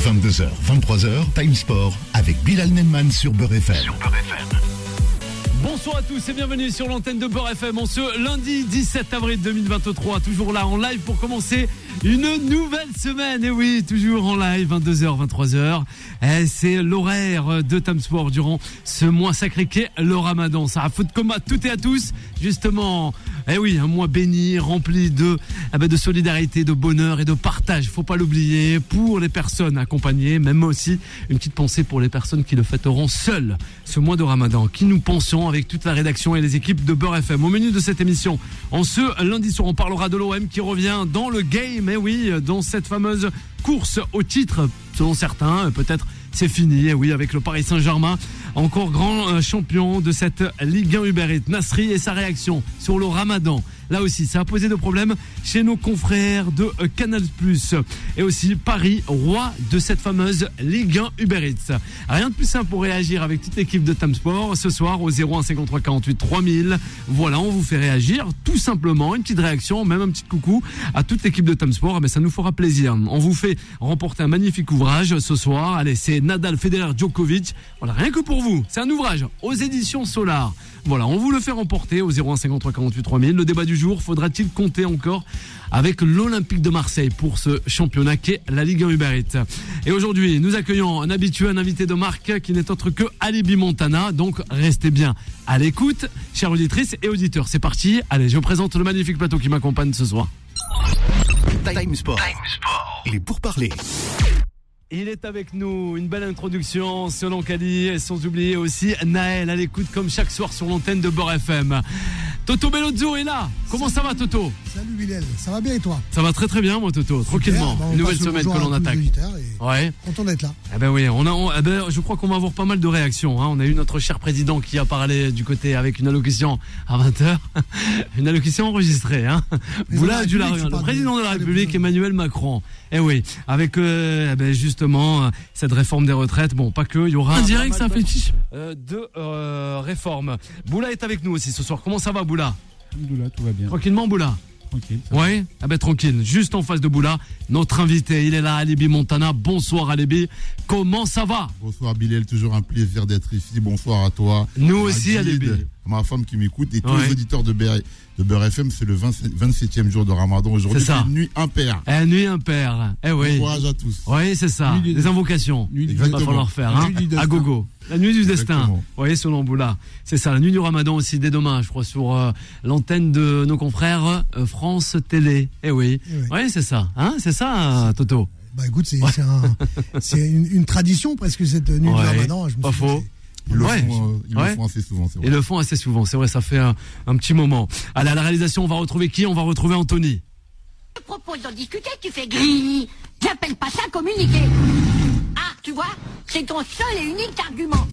22h, 23h, Time Sport avec Bilal Nenman sur Beurre FM. Bonsoir à tous et bienvenue sur l'antenne de Beurre FM en ce lundi 17 avril 2023. Toujours là en live pour commencer une nouvelle semaine. Et oui, toujours en live, 22h, 23h. Et c'est l'horaire de Sport durant ce mois sacré qu'est le ramadan. Ça a de combat toutes et à tous. Justement, eh oui, un mois béni, rempli de, eh ben, de solidarité, de bonheur et de partage. Faut pas l'oublier pour les personnes accompagnées, même aussi une petite pensée pour les personnes qui le fêteront seules ce mois de ramadan. Qui nous pensons avec toute la rédaction et les équipes de Beurre FM. Au menu de cette émission, en ce lundi soir, on parlera de l'OM qui revient dans le game, mais oui, dans cette fameuse course au titre, selon certains, peut-être c'est fini, et oui, avec le Paris Saint-Germain, encore grand euh, champion de cette Ligue 1 Uber Eats. Nasri et sa réaction sur le ramadan. Là aussi, ça a posé de problèmes chez nos confrères de euh, Canal+. Et aussi Paris, roi de cette fameuse Ligue 1 Uber Eats. Rien de plus simple pour réagir avec toute l'équipe de Tam Sport ce soir au 01 53 48 3000. Voilà, on vous fait réagir tout simplement, une petite réaction, même un petit coucou à toute l'équipe de Tam Sport. Mais ça nous fera plaisir. On vous fait remporter un magnifique ouvrage ce soir. Allez, c'est Nadal Federer Djokovic. Voilà, rien que pour vous. C'est un ouvrage aux éditions Solar. Voilà, on vous le fait remporter au 01 53 48 3000. Le débat du faudra-t-il compter encore avec l'Olympique de Marseille pour ce championnat qu'est la Ligue 1 Uber Eats. Et aujourd'hui, nous accueillons un habitué, un invité de marque qui n'est autre que Alibi Montana. Donc, restez bien à l'écoute, chères auditrices et auditeurs. C'est parti. Allez, je vous présente le magnifique plateau qui m'accompagne ce soir. Time Sport. Il est pour parler. Il est avec nous, une belle introduction selon Kali, et sans oublier aussi Naël à l'écoute comme chaque soir sur l'antenne de Beurre FM. Toto Bellozzo est là. Comment ça va Toto? Salut Bilal, ça va bien et toi? Ça va très très bien moi Toto, tranquillement. Bah, nouvelle semaine que l'on attaque. et Ouais. Content d'être là. Eh ben oui, on a, on- eh ben, je crois qu'on va avoir pas mal de réactions. hein. On a eu notre cher président qui a parlé du côté avec une allocution à 20h. une allocution enregistrée. Hein. Boula du le président de la République, Emmanuel Macron. Eh oui, avec euh, eh ben, justement euh, cette réforme des retraites. Bon, pas que, il y aura un direct, ça fétiche euh, de euh, réforme. Boula est avec nous aussi ce soir. Comment ça va, Boula? Alhamdoulilah, tout va bien. Tranquillement, Boula? Tranquille. Ouais, ah ben tranquille. Juste en face de Boula, notre invité, il est là, Alibi Montana. Bonsoir, Alibi. Comment ça va? Bonsoir Bilal, toujours un plaisir d'être ici. Bonsoir à toi. Nous aussi, Alibi. Ma femme qui m'écoute et tous Ouais. les auditeurs de Beurre, de Beurre FM. C'est le 27 27e jour de Ramadan. Aujourd'hui, C'est une nuit impaire. Eh, nuit impair. Eh oui. Bon courage à tous. Oui, c'est ça. Nuit du- Les invocations. Nuit du- Il va Exactement. falloir faire, hein. Nuit du destin. À gogo. La nuit du destin. Exactement. Vous voyez, selon Boula. C'est ça, la nuit du ramadan aussi, dès demain, je crois, sur euh, l'antenne de nos confrères euh, France Télé. Eh oui. Eh oui. C'est ça. Hein, c'est ça, euh, Toto. Bah écoute, c'est c'est un- c'est une, une tradition presque cette nuit Ouais, du Ramadan. Je me pas suis dit, faux. Ils le, Ouais. font, euh, ils Ouais. le font assez souvent, c'est vrai. Ils le font assez souvent. C'est vrai, ça fait un, un petit moment. Allez, à la réalisation, on va retrouver qui? On va retrouver Anthony. Je propose d'en discuter, tu fais gris. J'appelle pas ça communiquer. Ah, tu vois, c'est ton seul et unique argument.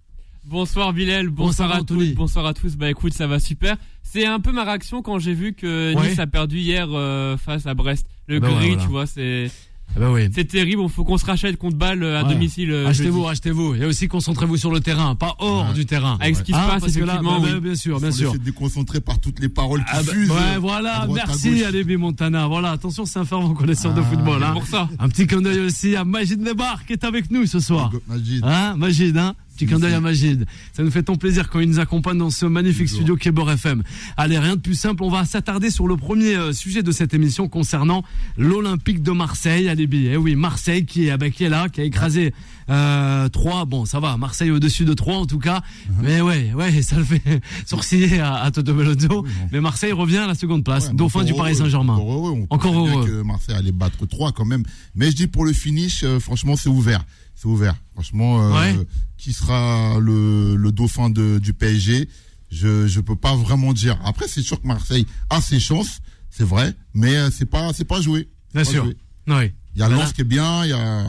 Bonsoir Bilal, bonsoir, Bonsoir, à Anthony. tous, bonsoir à tous. Bah écoute, ça va super. C'est un peu ma réaction quand j'ai vu que Ouais. Nice a perdu hier euh, face à Brest. Le Bah ouais, gris, voilà. tu vois, c'est Ben oui. c'est terrible. Il faut qu'on se rachète contre balle euh, à Ouais. domicile. euh, Achetez-vous, achetez-vous. Et aussi, concentrez-vous sur le terrain, pas hors Ouais. du terrain. Avec ce qui se Hein, passe, parce que là, effectivement, bah, oui. bah, bien sûr, bien sûr. laissés déconcentrés par toutes les paroles qui Ah bah, fusent. ouais, à voilà, à merci. Alibi Montana. Voilà, attention, c'est un fervent connaisseur de Ah, football. Hein. pour ça. Un petit clin d'œil aussi à Magid Nebar qui est avec nous ce soir. Majid. Hein, Magid, hein Petit clin d'œil à Magid. Ça nous fait tant plaisir quand il nous accompagne dans ce magnifique studio Beurre FM. Allez, rien de plus simple, on va s'attarder sur le premier euh, sujet de cette émission concernant l'Olympique de Marseille, Alibi. Eh oui, Marseille qui est, ah bah, qui est là, qui a écrasé euh, 3. Bon, ça va, Marseille au-dessus de 3 en tout cas. Uh-huh. Mais ouais, ouais, ça le fait sourciller à, à Toto. Oui, bon. Mais Marseille revient à la seconde place. Ouais, Dauphin du Paris Saint-Germain. Encore heureux. On Encore bien heureux. que Marseille allait battre 3 quand même. Mais je dis pour le finish, euh, franchement, c'est ouvert. C'est ouvert. Franchement, euh, Ouais. qui sera le, le dauphin de, du PSG Je je peux pas vraiment dire. Après, c'est sûr que Marseille a ses chances, c'est vrai, mais euh, c'est pas c'est pas joué. Bien pas sûr. joué. Oui. Il y a Voilà. Lens qui est bien, il y a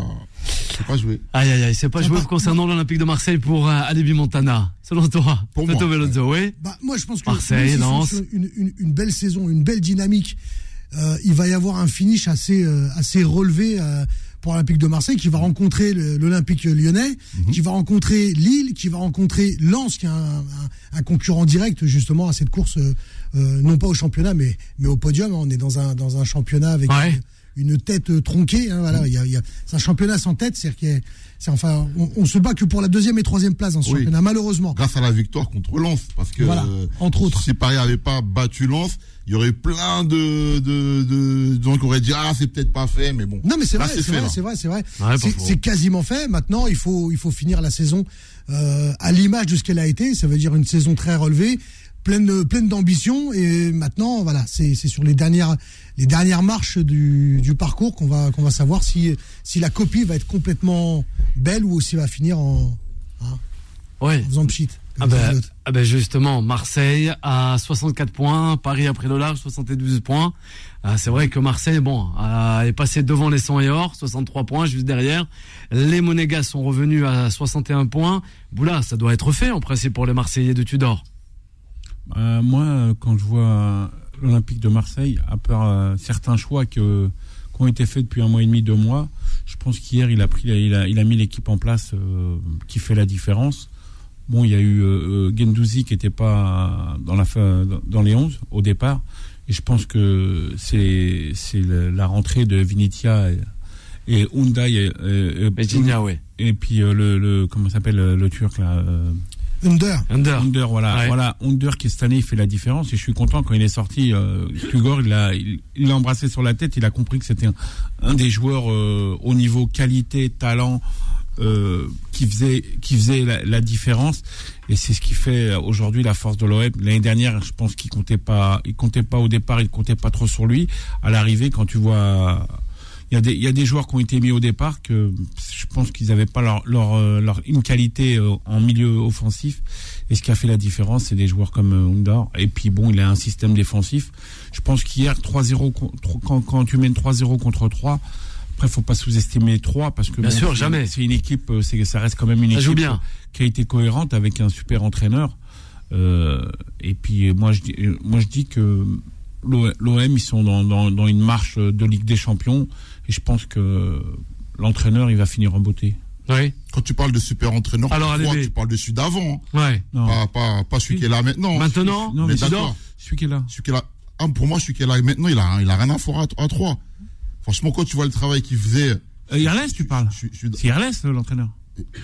c'est pas joué. Aïe aïe aïe, c'est pas joué concernant l'Olympique de Marseille pour euh, Alibi Montana. Selon toi, Pour Toto moi, oui. Bah, moi, je pense que Marseille, Lens. Une, une, une belle saison, une belle dynamique. Euh, il va y avoir un finish assez, euh, assez relevé euh, pour l'Olympique de Marseille qui va rencontrer l'Olympique lyonnais, Mhm. qui va rencontrer Lille, qui va rencontrer Lens, qui est un, un- un concurrent direct justement à cette course, euh, euh, non pas au championnat, mais, mais au podium. hein. On est dans un, dans un championnat avec Ouais. une, une tête tronquée. hein, voilà, il y a, il y a- c'est un championnat sans tête, c'est-à-dire qu'il y a- c'est enfin, on, on se bat que pour la deuxième et troisième place dans ce Oui. championnat, malheureusement. Grâce à la victoire contre Lens. Parce que Voilà, euh, entre autres. si Paris avait pas battu Lens, il y aurait plein de, de, de, de gens qui auraient dit Ah, c'est peut-être pas fait, mais bon. Non, mais c'est vrai, c'est c'est fait, vrai, c'est vrai, c'est vrai. Ouais, c'est quasiment fait. Maintenant, il faut, il faut finir la saison euh, à l'image de ce qu'elle a été. Ça veut dire une saison très relevée, pleine, pleine d'ambition. Et maintenant, voilà, c'est c'est sur les dernières, les dernières marches du, du parcours qu'on va, qu'on va savoir si, si la copie va être complètement belle ou s'il va finir en, Ouais. en faisant pchit. Ah ben, ah ben justement, Marseille à 64 points, Paris a pris le large, 72 points. Ah, c'est vrai que Marseille, bon, a- est passé devant les 100 et or, 63 points juste derrière. Les Monégas sont revenus à 61 points. Boula, ça doit être fait en principe pour les Marseillais de Tudor. Euh, moi, quand je vois l'Olympique de Marseille, à part euh, certains choix que, qui ont été faits depuis un mois et demi, deux mois, je pense qu'hier, il a, pris, il a, il a mis l'équipe en place euh, qui fait la différence. Bon, il y a eu Gendouzi qui n'était pas dans, la, fin- dans les 11 au départ. Et je pense que c'est la rentrée de Vinitia et, et Hyundai. Et, et- et- puis le, le comment s'appelle le, turc là Under. Under. Under, voilà, Ouais. voilà, Under qui cette année il fait la différence et je suis content quand il est sorti. Euh, Tugor, il l'a, il il l'a embrassé sur la tête, il a compris que c'était un, un des joueurs euh, au niveau qualité, talent euh, qui faisait, qui faisait la, la différence et c'est ce qui fait euh, aujourd'hui la force de l'OM. L'année dernière, je pense qu'il comptait pas, il comptait pas au départ, il comptait pas trop sur lui. À l'arrivée, quand tu vois il y a des il y a des joueurs qui ont été mis au départ que je pense qu'ils n'avaient pas leur leur euh, leur une qualité euh, en milieu offensif. Et ce qui a fait la différence c'est des joueurs comme euh, Undor et puis bon il a un système défensif. Je pense qu'hier 3-0 con- tro- quand quand tu mènes 3-0 contre 3 après faut pas sous-estimer 3 parce que Bien sûr, jamais. c'est une équipe c'est ça reste quand même une Ça équipe bien. qui a été cohérente avec un super entraîneur. Euh, et puis moi je dis moi je dis que l'O- l'OM ils sont dans, dans, dans une marche de Ligue des Champions et je pense que l'entraîneur il va finir en beauté. Oui. Quand tu parles de super entraîneur, Alors, allez, tu parles de celui d'avant, hein. Ouais. Non, pas, pas, pas celui qui est là maintenant. Maintenant, non mais mais celui qui est là. Celui qui est là, ah, pour moi, celui qui est là maintenant, il a, il a rien à faire à, à 3. Franchement, quand tu vois le travail qu'il faisait. Euh, Irles tu parles. C'est Irles l'entraîneur.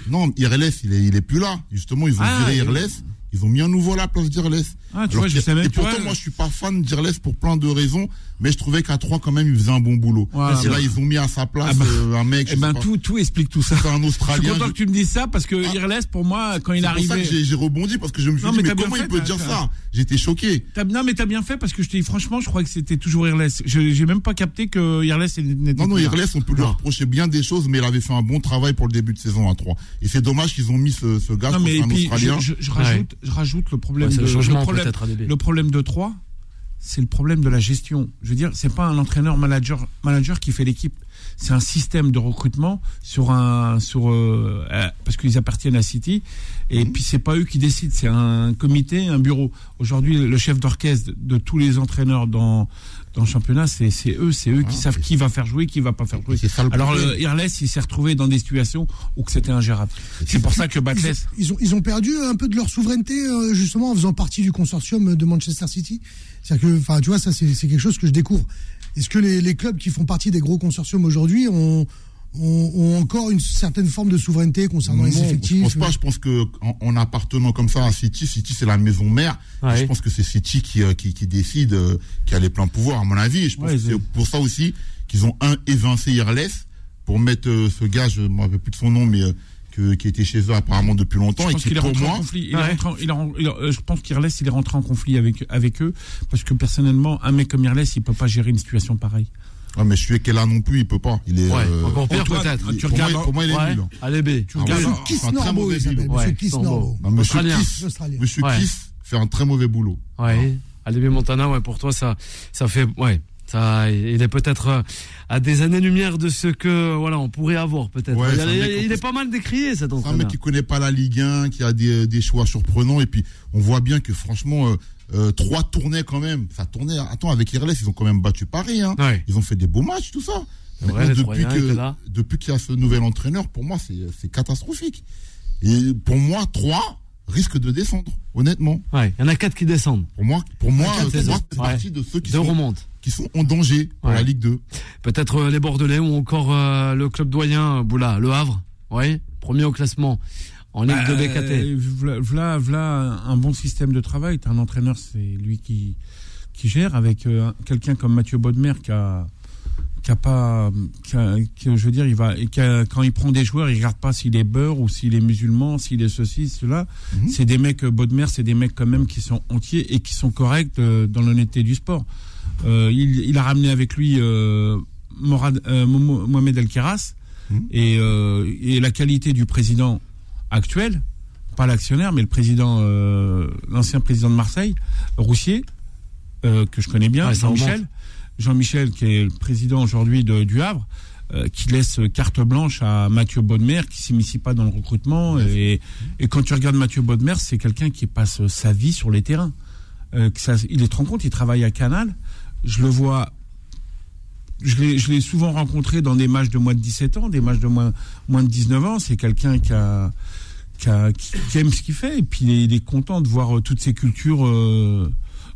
non, Irles, il est, il est plus là. Justement, ils ont Ah, viré Irles. Ils ont mis un nouveau à la place d'Irles. Ah, tu Alors vois, je même et pourtant, vois, moi, je suis pas fan d'Irles pour plein de raisons, mais je trouvais qu'à 3, quand même, il faisait un bon boulot. Voilà. et là, ils ont mis à sa place Ah bah, euh, un mec, Eh ben tout tout explique tout ça. c'est un Je suis Australien. content je- que tu me dises ça parce que Ah. Irles pour moi quand il est C'est pour ça que j'ai rebondi parce que je me suis Non, dit, mais mais, comment fait, il peut dire ça? J'étais choqué. Non mais t'as bien fait parce que je te dis franchement je croyais que c'était toujours Irles. Je j'ai même pas capté que Irles n'était Non, non. Irles, on peut lui reprocher bien des choses, mais il avait fait un bon travail pour le début de saison à 3. Et c'est dommage qu'ils ont mis ce, gars, un Australien. je rajoute je rajoute le problème Ouais, de le changement le problème, peut-être ADB. le problème de 3 c'est le problème de la gestion. Je veux dire, c'est pas un entraîneur manager manager qui fait l'équipe. C'est un système de recrutement sur un sur euh, euh, parce qu'ils appartiennent à City et puis c'est pas eux qui décident, c'est un comité, un bureau. Aujourd'hui, le chef d'orchestre de tous les entraîneurs dans dans le championnat, c'est c'est eux, c'est eux qui Ah, savent qui va faire jouer, qui va pas faire jouer. Ça Alors le Irles, il s'est retrouvé dans des situations où que c'était ingérable. C'est pour ça que Batles ils ont, ils ont perdu un peu de leur souveraineté, euh, justement, en faisant partie du consortium de Manchester City. C'est-à-dire que, enfin, tu vois, ça, c'est c'est quelque chose que je découvre. Est-ce que les, les clubs qui font partie des gros consortiums aujourd'hui ont, ont, ont encore une certaine forme de souveraineté concernant les Non, effectifs Je pense pas. Je pense que en, en appartenant comme ça à City, City c'est la maison mère. Ouais. Je pense que c'est City qui, euh, qui, qui décide, euh, qui a les pleins pouvoirs, à mon avis. Et je pense Ouais, que c'est pour ça aussi qu'ils ont un évincé Irles pour mettre euh, ce gars, je me rappelle plus de son nom, mais euh, que, qui était chez eux apparemment depuis longtemps Je et pense qui qu'il est pour rentré en moi, conflit. Il est Ouais. rentré en- il est ren- il est- euh, je pense qu'Irles, il est rentré en conflit avec, avec eux. Parce que personnellement, un mec comme Irles, il peut pas gérer une situation pareille. Ouais, mais celui qui est là non plus, il peut pas. Il est. Ouais, euh, encore pire Antoine, peut-être. tu pour, moi, regardes- pour moi, il est Ouais. nul. Allez B. Ah, Monsieur voilà. Kiss C'est un très Norbo, mauvais il s'appelle. Monsieur Kiss Norbo. Monsieur. Kiss. Monsieur fait un très mauvais boulot. Ouais. Alébé Montana, ouais, pour toi, ça, ça fait, ouais. Ça, il est peut-être euh, à des années-lumière de ce que, voilà, on pourrait avoir, peut-être. Ouais, il, est pas mal décrié, cet C'est un entraîneur. mec qui connaît pas la Ligue 1, qui a des, des choix surprenants. Et puis, on voit bien que franchement, euh, euh, trois tournaient quand même. Ça tournait. Attends, avec Irles, ils ont quand même battu Paris. Hein. Ouais. Ils ont fait des beaux matchs, tout ça. Vrai, depuis qu'il y a ce nouvel entraîneur, pour moi, c'est catastrophique. Et pour moi, 3, risque de descendre, honnêtement. Ouais, il y en a quatre qui descendent. Pour moi, pour moi, c'est Ouais. partie de ceux qui sont, remontent. qui sont en danger pour Ouais. la Ligue 2. Peut-être euh, les Bordelais ou encore euh, le club doyen, euh, Boula, le Havre. Oui, premier au classement en Ligue de BKT. V'là, v'là, v'là un bon système de travail. T'as un entraîneur, c'est lui qui qui gère avec euh, quelqu'un comme Mathieu Bodmer qui a qui a pas qui a- qui, je veux dire il va et qui a- quand il prend des joueurs il regarde pas s'il est beurre ou s'il est musulman s'il est ceci cela Mhm. c'est des mecs euh, Bodmer c'est des mecs quand même qui sont entiers et qui sont corrects euh, dans l'honnêteté du sport Euh, il, il a ramené avec lui euh, Morad, euh, Mohamed El Keras Mhm. et, et la qualité du président actuel pas l'actionnaire mais le président l'ancien président de Marseille Roussier que je connais bien ça Jean-Michel remonte. Jean-Michel, qui est le président aujourd'hui de- du Havre, euh, qui laisse carte blanche à Mathieu Bodmer, qui s'initie pas dans le recrutement. Et, et quand tu regardes Mathieu Bodmer, c'est quelqu'un qui passe sa vie sur les terrains. Euh, que ça, il est rend compte, il travaille à Canal. Je le vois. Je l'ai, souvent rencontré dans des matchs de moins de 17 ans, des matchs de moins, moins de 19 ans. C'est quelqu'un qui a, qui, qui- aime ce qu'il fait et puis il est, il est content de voir toutes ces cultures euh,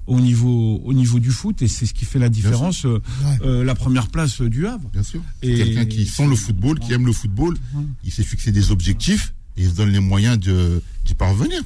au niveau au niveau du foot et c'est ce qui fait la différence euh, Ouais. euh, la première place du Havre Bien sûr. Quelqu'un qui sent le football, qui aime le football. Il s'est fixé des objectifs et il se donne les moyens de- d'y parvenir.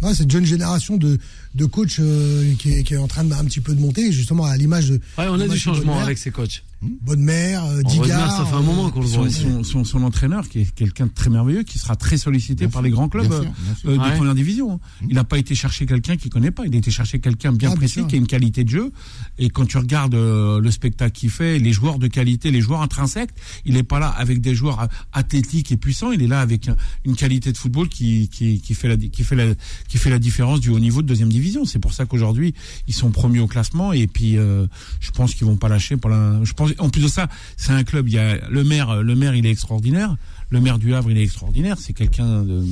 Ouais, cette jeune génération de, de coachs euh, qui, est, qui est en train de un petit peu de monter, justement à l'image de Ouais, on a du changement avec ces coachs. Bonne-Mère, euh, Digard. Ça fait un moment euh, qu'on le son, voit son, son, son entraîneur qui est quelqu'un de très merveilleux qui sera très sollicité Bien par sûr, les grands clubs bien euh, sûr, bien sûr. euh, de Ouais. première division. hein. Il n'a pas été chercher quelqu'un qui connaît pas, il a été chercher quelqu'un bien Ah, précis, qui a une qualité de jeu. Et quand tu regardes euh, le spectacle qu'il fait, les joueurs de qualité, les joueurs intrinsèques, il n'est pas là avec des joueurs euh, athlétiques et puissants, il est là avec un- une qualité de football qui, qui, qui, fait la, qui, fait la, qui fait la différence du haut niveau de deuxième division. C'est pour ça qu'aujourd'hui, ils sont premiers au classement et puis euh, je pense qu'ils vont pas lâcher pour la... Je pense, en plus de ça, c'est un club, il y a le maire, le maire il est extraordinaire, le maire du Havre il est extraordinaire, c'est quelqu'un de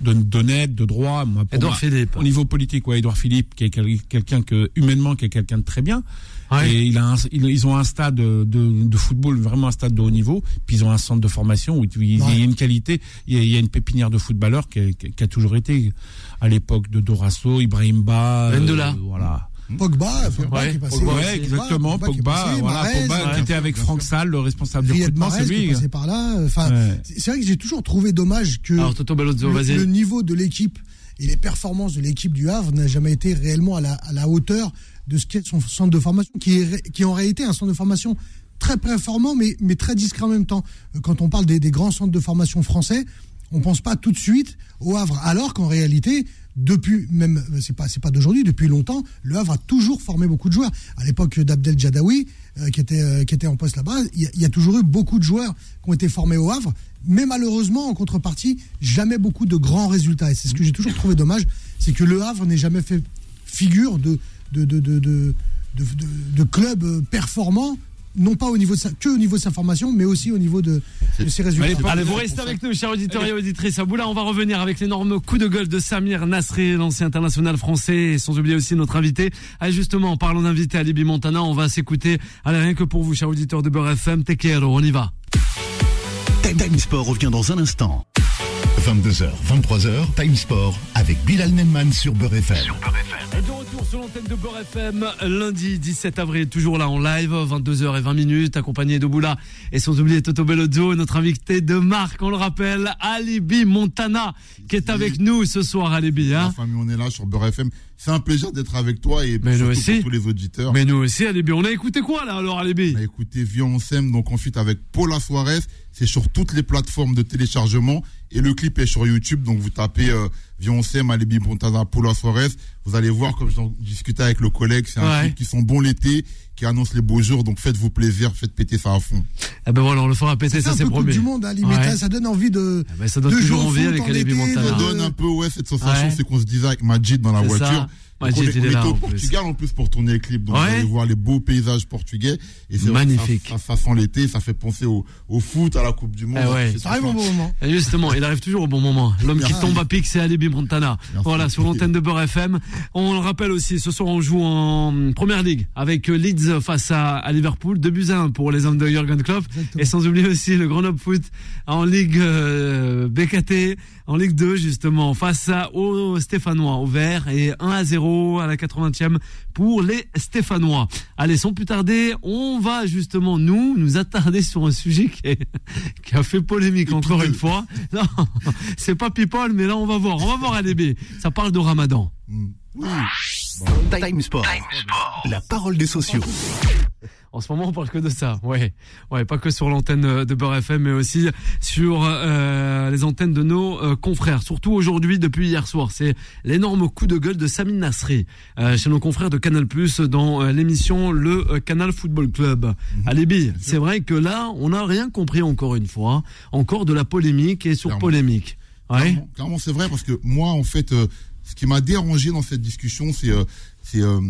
de- d'honnête, de droit. Moi, Edouard moi, Philippe. Au niveau politique, ouais, Edouard Philippe, qui est quel- quelqu'un que humainement, qui est quelqu'un de très bien. Ouais. Et il a un- il- ils ont un stade de, de football, vraiment un stade de haut niveau. Puis ils ont un centre de formation où il y a une qualité, il y a, il y a une pépinière de footballeurs qui, a- qui a toujours été à l'époque de Dorasso, Ibrahim Ba. Vendola. voilà. Pogba, Pogba Ouais, qui est passé. Pogba, Ouais, exactement. Pogba, voilà, Pogba ouais. qui était avec Franck Salle, le responsable du recrutement, c'est qui est lui. passé par là. Enfin, Ouais. c'est vrai que j'ai toujours trouvé dommage que Alors Toto Bellozzo, le, niveau de l'équipe et les performances de l'équipe du Havre n'a jamais été réellement à la, à la hauteur de ce qu'est son centre de formation, qui est, qui en réalité un centre de formation très performant, mais, mais très discret en même temps. Euh, Quand on parle des, des grands centres de formation français, on pense pas tout de suite au Havre, alors qu'en réalité, depuis même c'est pas c'est pas d'aujourd'hui, depuis longtemps, le Havre a toujours formé beaucoup de joueurs. À l'époque d'Abdel Jadawi, euh, qui était euh, qui était en poste là-bas, il y, a- toujours eu beaucoup de joueurs qui ont été formés au Havre, mais malheureusement en contrepartie, jamais beaucoup de grands résultats. Et c'est ce que j'ai toujours trouvé dommage, c'est que le Havre n'ait jamais fait figure de de de euh, performant. Non pas au niveau de sa, que au niveau de sa formation, mais aussi au niveau de, de ses résultats. Allez, Allez, vous restez ça. avec nous, chers auditeurs et auditrices. À bout là, on va revenir avec l'énorme coup de gueule de Samir Nasri, l'ancien international français, et sans oublier aussi notre invité. Allez, justement, en parlant d'invité Alibi Montana, on va s'écouter. Allez, rien que pour vous, chers auditeurs de Beurre FM, Tequero, on y va. Time Sport revient dans un instant. 22h, 23h, Time Sport avec Bilal Nenman sur Beurre FM. Et de retour sur l'antenne de Beurre FM, lundi 17 avril, toujours là en live, 22h20 minutes, accompagné de Boula et sans oublier Toto Bellozzo, notre invité de marque, on le rappelle, Alibi Montana, qui est avec nous ce soir, Alibi. La Hein famille, on est là sur Beurre FM. C'est un plaisir d'être avec toi et Mais nous surtout aussi. pour tous les auditeurs. Mais nous aussi, Alibi, on a écouté quoi là alors, Alibi? On a écouté Viens on s'aime, donc ensuite avec Paula Suarez. C'est sur toutes les plateformes de téléchargement et le clip est sur YouTube. Donc vous tapez euh, Viens on s'aime, Alibi Montana, Paula Suarez. Vous allez voir, comme j'en discutais avec le collègue, c'est un Ouais. clip qui sont bons l'été, qui annonce les beaux jours. Donc faites-vous plaisir, faites péter ça à fond. Eh ben voilà, on le fera péter, C'est ça un c'est peu Coupe promis. du Monde, hein, limite, Ouais. ça donne envie de. Eh ben, ça donne de toujours envie avec en Alibi été, Montana. Ça de- donne un peu ouais cette sensation, Ouais. c'est qu'on se disait avec Majid dans la voiture. ça. On, Majid, est, on était au en plus. Portugal en plus pour tourner le clip. Donc Ouais. vous allez voir les beaux paysages portugais. Et c'est Magnifique. Ça, ça, ça sent l'été, ça fait penser au, au foot, à la Coupe du Monde. Eh ouais. Ça arrive au bon moment. Et justement, il arrive toujours au bon moment. L'homme qui tombe à pic, c'est Alibi Montana. Merci. Voilà, sur l'antenne de Beurre FM. On le rappelle aussi, ce soir on joue en Première Ligue avec Leeds face à, à Liverpool. 2 buts à 1 pour les hommes de Jurgen Klopp. Exactement. Et sans oublier aussi le Grenoble Foot en Ligue euh, BKT, en Ligue 2 justement, face à, aux Stéphanois, au vert. Et 1 à 0 à la 80e pour les Stéphanois. Allez, sans plus tarder, on va justement, nous, nous attarder sur un sujet qui, est- qui a fait polémique encore une fois. Non, c'est pas people, mais là on va voir. On va voir Alébé. Ça parle de Ramadan. Mm. Oui. Time Sport. La parole des sociaux. En ce moment, on parle que de ça. Ouais, ouais, pas que sur l'antenne euh, de Beurre FM, mais aussi sur euh, les antennes de nos euh, confrères. Surtout aujourd'hui, depuis hier soir, c'est l'énorme coup de gueule de Samine Nasri euh, chez nos confrères de Canal Plus dans l'émission Le Canal Football Club. Alibi, c'est vrai que là, on n'a rien compris encore une fois, encore de la polémique et sur Clairement. polémique. Ouais. Clairement, c'est vrai parce que moi, en fait, euh, ce qui m'a dérangé dans cette discussion, c'est euh, c'est euh,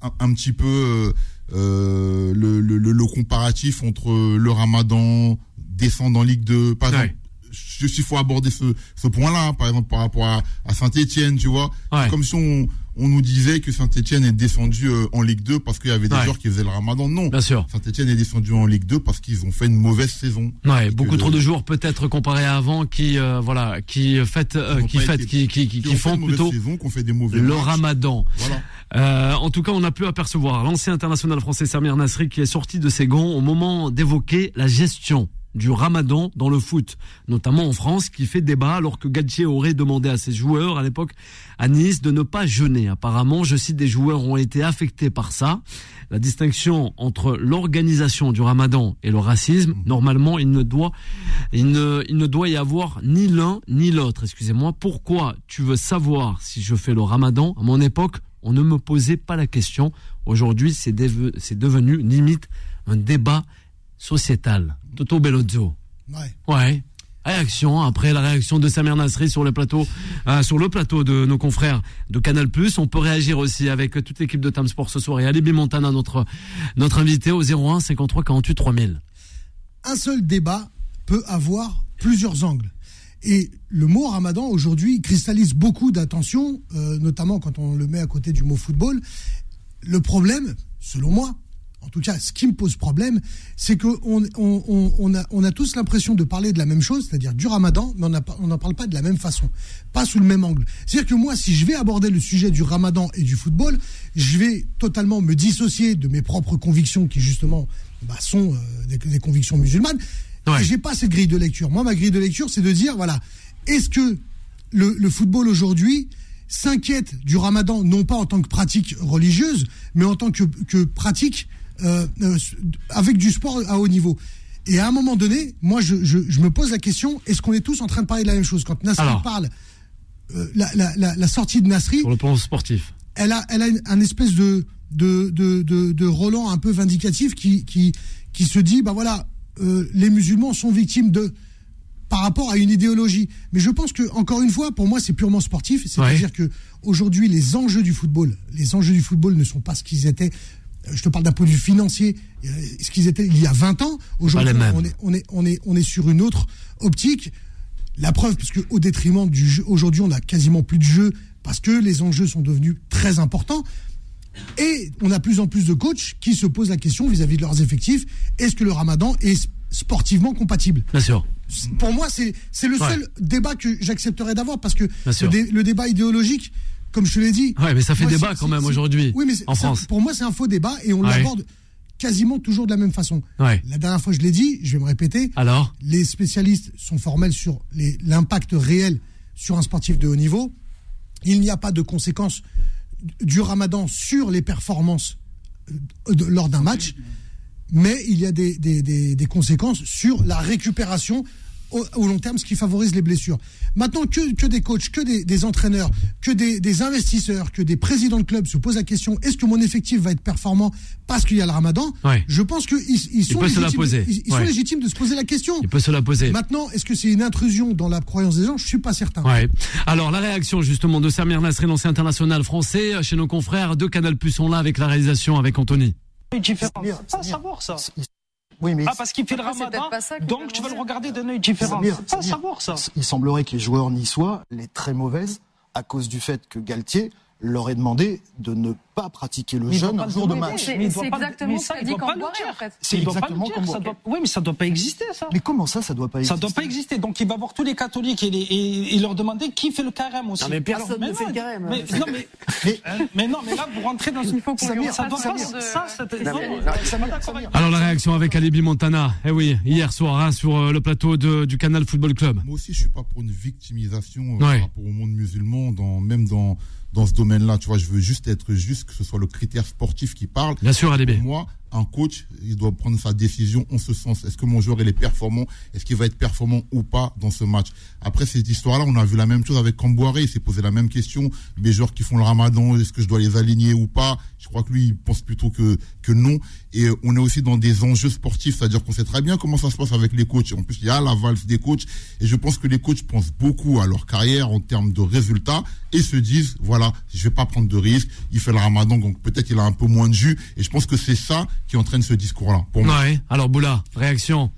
un, un petit peu le, le, le- le comparatif entre le Ramadan, descendre en Ligue 2. Par Ouais. exemple, je sais qu'il faut aborder ce, ce point-là, hein, par exemple par rapport à, à Saint-Etienne, tu vois. Ouais. C'est comme si on, on nous disait que Saint-Etienne est descendu euh, en Ligue 2 parce qu'il y avait des Ouais. joueurs qui faisaient le Ramadan. Non. Bien sûr. Saint-Etienne est descendu en Ligue 2 parce qu'ils ont fait une mauvaise saison. Ouais, beaucoup trop le- de joueurs peut-être comparés à avant qui euh, voilà, qui fêtent euh, qui pas fêtent été- qui qui qui, qui qui ont fait font plutôt saison, qu'on fait des mauvais le matchs. Ramadan. Voilà. Euh, en tout cas, on a pu apercevoir l'ancien international français Samir Nasri qui est sorti de ses gonds au moment d'évoquer la gestion du ramadan dans le foot, notamment en France, qui fait débat alors que Galtier aurait demandé à ses joueurs à l'époque à Nice de ne pas jeûner. Apparemment, je cite, des joueurs ont été affectés par ça. La distinction entre l'organisation du ramadan et le racisme, normalement, il ne doit, il ne, il ne doit y avoir ni l'un ni l'autre. Excusez-moi. Pourquoi tu veux savoir si je fais le ramadan? À mon époque, on ne me posait pas la question. Aujourd'hui, c'est deve- c'est devenu limite un débat sociétal. Toto Bellozzo. Ouais. Ouais. Réaction après la réaction de Samir Nasri sur le plateau, euh, sur le plateau de nos confrères de Canal+. On peut réagir aussi avec toute l'équipe de Tam Sport ce soir et Alibi Montana, notre notre invité au 01 53 48 3000. un seul débat peut avoir plusieurs angles. Et le mot ramadan aujourd'hui cristallise beaucoup d'attention, euh, notamment quand on le met à côté du mot football. Le problème, selon moi, en tout cas, ce qui me pose problème, c'est qu'on on, on, on a, on a tous l'impression de parler de la même chose, c'est-à-dire du ramadan, mais on n'en parle pas de la même façon, pas sous le même angle. C'est-à-dire que moi, si je vais aborder le sujet du ramadan et du football, je vais totalement me dissocier de mes propres convictions qui, justement, bah, sont euh, des, des convictions musulmanes. Ouais. Et j'ai pas cette grille de lecture. Moi, ma grille de lecture, c'est de dire, voilà, est-ce que le, le football aujourd'hui s'inquiète du ramadan, non pas en tant que pratique religieuse, mais en tant que, que pratique euh, euh, avec du sport à haut niveau. Et à un moment donné, moi, je, je, je me pose la question, est-ce qu'on est tous en train de parler de la même chose Quand Nasri Alors. parle, euh, la, la, la, la sortie de Nasri, Sur le plan sportif. elle a, elle a une- un espèce de, de, de, de, de Roland un peu vindicatif qui, qui, qui se dit, bah voilà, euh, les musulmans sont victimes de par rapport à une idéologie. Mais je pense que encore une fois, pour moi, c'est purement sportif. C'est-à-dire que aujourd'hui, les enjeux du football, les enjeux du football ne sont pas ce qu'ils étaient. Je te parle d'un point de vue financier, euh, ce qu'ils étaient il y a 20 ans. Aujourd'hui, on est, on est, on est, on est sur une autre optique. La preuve, parce que au détriment du jeu, aujourd'hui, on a quasiment plus de jeux parce que les enjeux sont devenus très importants. Et on a plus en plus de coachs qui se posent la question vis-à-vis de leurs effectifs est-ce que le ramadan est sportivement compatible? Bien sûr. Pour moi, c'est le Ouais. seul débat que j'accepterais d'avoir parce que dé- le débat idéologique, comme je te l'ai dit. Ouais, mais ça fait moi, débat quand même aujourd'hui, Oui, mais en France. pour moi, c'est un faux débat et on Ouais. l'aborde quasiment toujours de la même façon. Ouais. La dernière fois, je l'ai dit, je vais me répéter Alors les spécialistes sont formels sur l'impact réel sur un sportif de haut niveau. Il n'y a pas de conséquences du ramadan sur les performances euh, de- lors d'un match, mais il y a des, des- des- des conséquences sur la récupération au, au long terme, ce qui favorise les blessures. Maintenant, que, que des coachs, que des, des entraîneurs, que des, des investisseurs, que des présidents de clubs se posent la question est-ce que mon effectif va être performant parce qu'il y a le ramadan? Ouais. Je pense qu'ils ils sont, se la légitimes, poser. ils, ils Ouais. sont légitimes de se poser la question. Il peut se la poser. Maintenant, est-ce que c'est une intrusion dans la croyance des gens? Je suis pas certain. Ouais. Alors la réaction justement de Samir Nasri, l'ancien international français, chez nos confrères de Canal Plus sont là avec la réalisation avec Anthony. différent. À Samir, savoir ça. Il- Oui, mais Ah, parce qu'il fait le ramadan, donc tu vas le regarder d'un œil différent. C'est pas savoir ça. il semblerait que les joueurs niçois, les très mauvaises, à cause du fait que Galtier leur ait demandé de ne pas pratiquer le jeûne un jour de match. C'est exactement ce ça, qu'a il dit en fait. C'est exactement comme ça moi. doit- Oui, mais ça doit pas exister, ça. Mais comment ça, ça doit pas Ça exister doit pas exister. Donc il va voir tous les catholiques et, les- et- et leur demander qui fait le carême aussi. Non, mais personne Alors, ne fait non, le carême. Mais, non, mais, Mais- mais non, mais là, vous rentrez dans une. ça, doit pas. Ça, Alors la réaction avec Alibi Montana. Eh oui, hier soir hein, sur euh, le plateau de, du Canal Football Club. Moi aussi, je suis pas pour une victimisation euh, Ouais. par rapport au monde musulman, dans, même dans, dans ce domaine-là. Tu vois, je veux juste être juste, que ce soit le critère sportif qui parle. Bien sûr. Pour moi, un coach, il doit prendre sa décision en ce sens. Est-ce que mon joueur il est performant? Est-ce qu'il va être performant ou pas dans ce match? Après cette histoire-là, on a vu la même chose avec Camboire. Il s'est posé la même question. Mes joueurs qui font le Ramadan, est-ce que je dois les aligner ou pas? Je crois que lui, il pense plutôt que que non. Et euh, on est aussi dans des enjeux sportifs, c'est-à-dire qu'on sait très bien comment ça se passe avec les coachs. En plus, il y a la valse des coachs. Et je pense que les coachs pensent beaucoup à leur carrière en termes de résultats et se disent voilà, je vais pas prendre de risques. Il fait le Ramadan, donc peut-être il a un peu moins de jus. Et je pense que c'est ça qui entraîne ce discours-là. Pour moi. Ouais. Alors Boula, réaction.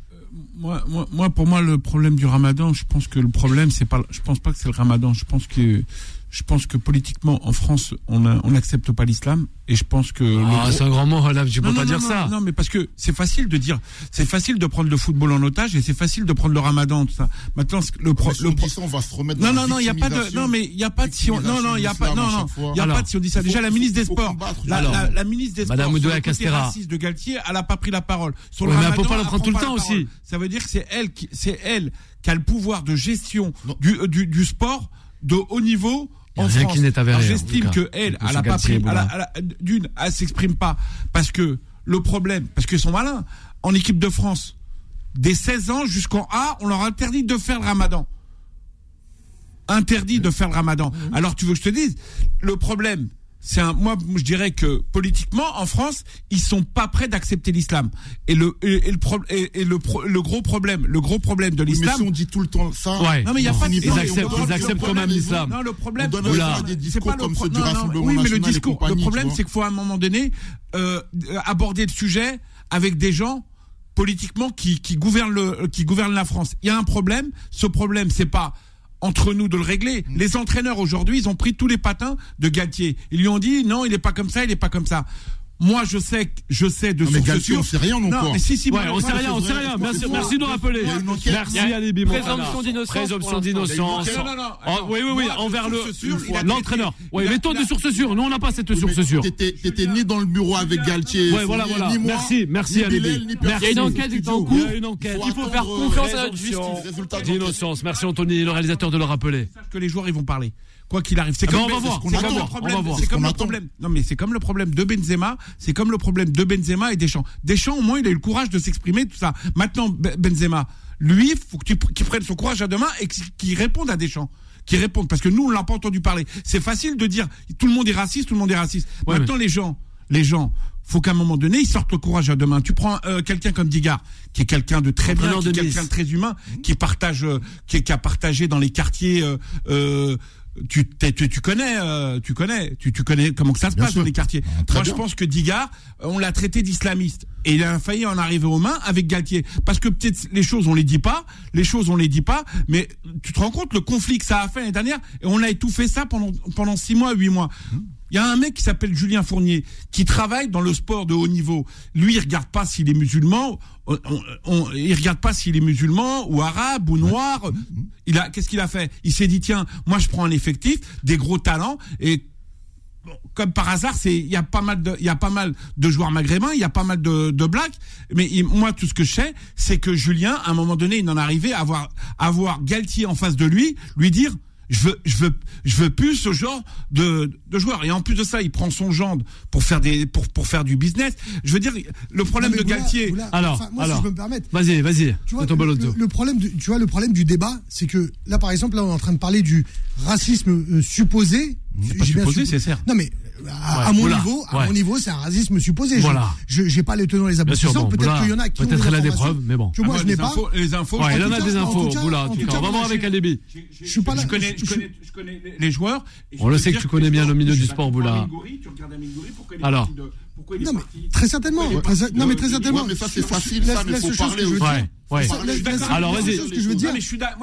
Moi, moi, moi, pour moi, le problème du Ramadan, je pense que le problème, c'est pas, je pense pas que c'est le Ramadan. Je pense que, je pense que politiquement, en France, on n'accepte pas l'islam, et je pense que. Ah, gros- c'est un grand mot, là, tu peux non, pas non, dire non, ça. Non, mais parce que c'est facile de dire, c'est facile de prendre le football en otage et c'est facile de prendre le Ramadan, tout ça. Maintenant, le, pro, le pro- on va se remettre non, dans non, la non, il y a pas de, non, mais il y a pas de si on, non, non, il y a pas, non, il y a Alors, pas de si on dit ça. faut- Déjà, la ministre des Sports, la, la, la ministre des Sports, Madame côté Castéra. raciste de Galtier, elle a pas pris la parole. Sur Ouais, le mais elle peut Ramadan, pas le prendre prend tout le la temps aussi. Ça veut dire que c'est elle qui, c'est elle qui a le pouvoir de gestion euh, du, du sport de haut niveau. En rien France. J'estime que elle, elle a pas pris, d'une, elle s'exprime pas parce que le problème, parce qu'ils sont malins. En équipe de France, des 16 ans jusqu'en A, on leur interdit de faire le Ramadan. Interdit de faire le Ramadan. Alors tu veux que je te dise, le problème, c'est un, moi je dirais que politiquement en France, ils sont pas prêts d'accepter l'islam. Et le et, et le pro- et, et le pro- le gros problème, le gros problème de Oui, mais l'islam. si on dit tout le temps ça, Ouais. Non mais il y a on pas de Ils acceptent- ils acceptent quand même l'islam. Non, le problème, On donne des c'est discours comme ceux du non, non, Rassemblement Oui, mais le discours, le problème, c'est qu'il faut à un moment donné euh, aborder le sujet avec des gens politiquement qui, qui gouvernent le, qui gouvernent la France. Il y a un problème. Ce problème, c'est pas entre nous de le régler. Mm. Les entraîneurs aujourd'hui, ils ont pris tous les patins de Galtier. Ils lui ont dit non, il est pas comme ça, il est pas comme ça. Moi, je sais, que- je sais de Non, mais sources Galtier, sûres. on sait rien non Non, quoi. mais si, si, Ouais, on sait rien, on sait rien. Merci, merci de rappeler. Merci Il y a Alibi Montana. présomption d'innocence Présomption d'innocence. Non, non, non. Oh, oui, oui, oui, envers de le l'entraîneur. Oui, mettons des sources sûres. Nous, on n'a pas cette source sûre. T'étais t'étais ni dans le bureau avec Galtier. Ouais, voilà, ni- voilà. Merci, merci ni Merci. Il y a une enquête qui est en cours. Il faut faire confiance à euh, notre justice. Résultat D'innocence. Merci Anthony, le réalisateur de le rappeler. que les joueurs ils vont parler quoi qu'il arrive. C'est Ah ben, comme on va voir, c'est comme- le problème. c'est comme le non mais c'est comme le problème de Benzema. C'est comme le problème de Benzema et Deschamps. Deschamps au moins il a eu le courage de s'exprimer tout ça. Maintenant Be- Benzema lui faut qu'il prenne son courage à deux mains et qu'il réponde à Deschamps. Qui répondent parce que nous on l'a pas entendu parler. C'est facile de dire tout le monde est raciste tout le monde est raciste. Ouais, maintenant les gens les gens faut qu'à un moment donné ils sortent le courage à deux mains tu prends euh, quelqu'un comme Digard qui est quelqu'un de très bien qui est quelqu'un de très humain qui partage euh, qui, qui a partagé dans les quartiers euh, euh, tu, tu, tu connais, euh, tu connais, tu, tu connais comment que ça se Bien passe sûr. dans les quartiers. Ah, Moi, je pense que Digard, euh, on l'a traité d'islamiste et il a failli en arriver aux mains avec Galtier. Parce que peut-être les choses on les dit pas, les choses on les dit pas, mais tu te rends compte le conflit que ça a fait l'année dernière et on a étouffé ça pendant pendant six mois, huit mois. Il y a un mec qui s'appelle Julien Fournier qui travaille dans le sport de haut niveau. Lui, il regarde pas s'il est musulman, il regarde pas s'il est musulman ou arabe ou noir. Il a, qu'est-ce qu'il a fait? Il s'est dit tiens, moi je prends un effectif, des gros talents et comme par hasard, c'est il y a pas mal de il y a pas mal de joueurs maghrébins, il y a pas mal de de blacks, mais moi tout ce que je sais, c'est que Julien à un moment donné, il en arrivé à avoir à avoir Galtier en face de lui, lui dire Je veux, je veux, je veux plus ce genre de, de joueur. Et en plus de ça, il prend son gendre pour faire des, pour, pour faire du business. Je veux dire, le problème de Galtier. Alors, enfin, moi, si alors. je peux me permettre. Vas-y, vas-y. Tu vois, le, le- le problème, du, tu vois, le problème du débat, c'est que là, par exemple, là, on est en train de parler du racisme euh, supposé. C'est pas supposé, suppo- c'est certes. Non, mais à, Ouais, à mon niveau, à ouais. mon niveau, c'est un racisme supposé. Je- Voilà. Je, j'ai pas les tenants et les aboutissants. bon, peut-être qu'il y en a qui peut-être elle a des preuves, mais bon. Que moi, Ah, je n'ai pas. les infos. Ouais, il en a des infos, tout tout cas, on va moi, voir je- avec Alibi. Je suis pas là. Je connais, je- je connais, je connais les- joueurs. On le sait que tu connais bien le milieu du sport, Boula. avec Tu regardes Amingori, est Alors. pourquoi il est Non, mais très certainement. Est non, mais très certainement. Mais ça, c'est facile, ça, mais faut parler aussi. Ouais, Alors, vas-y. chose que je veux dire,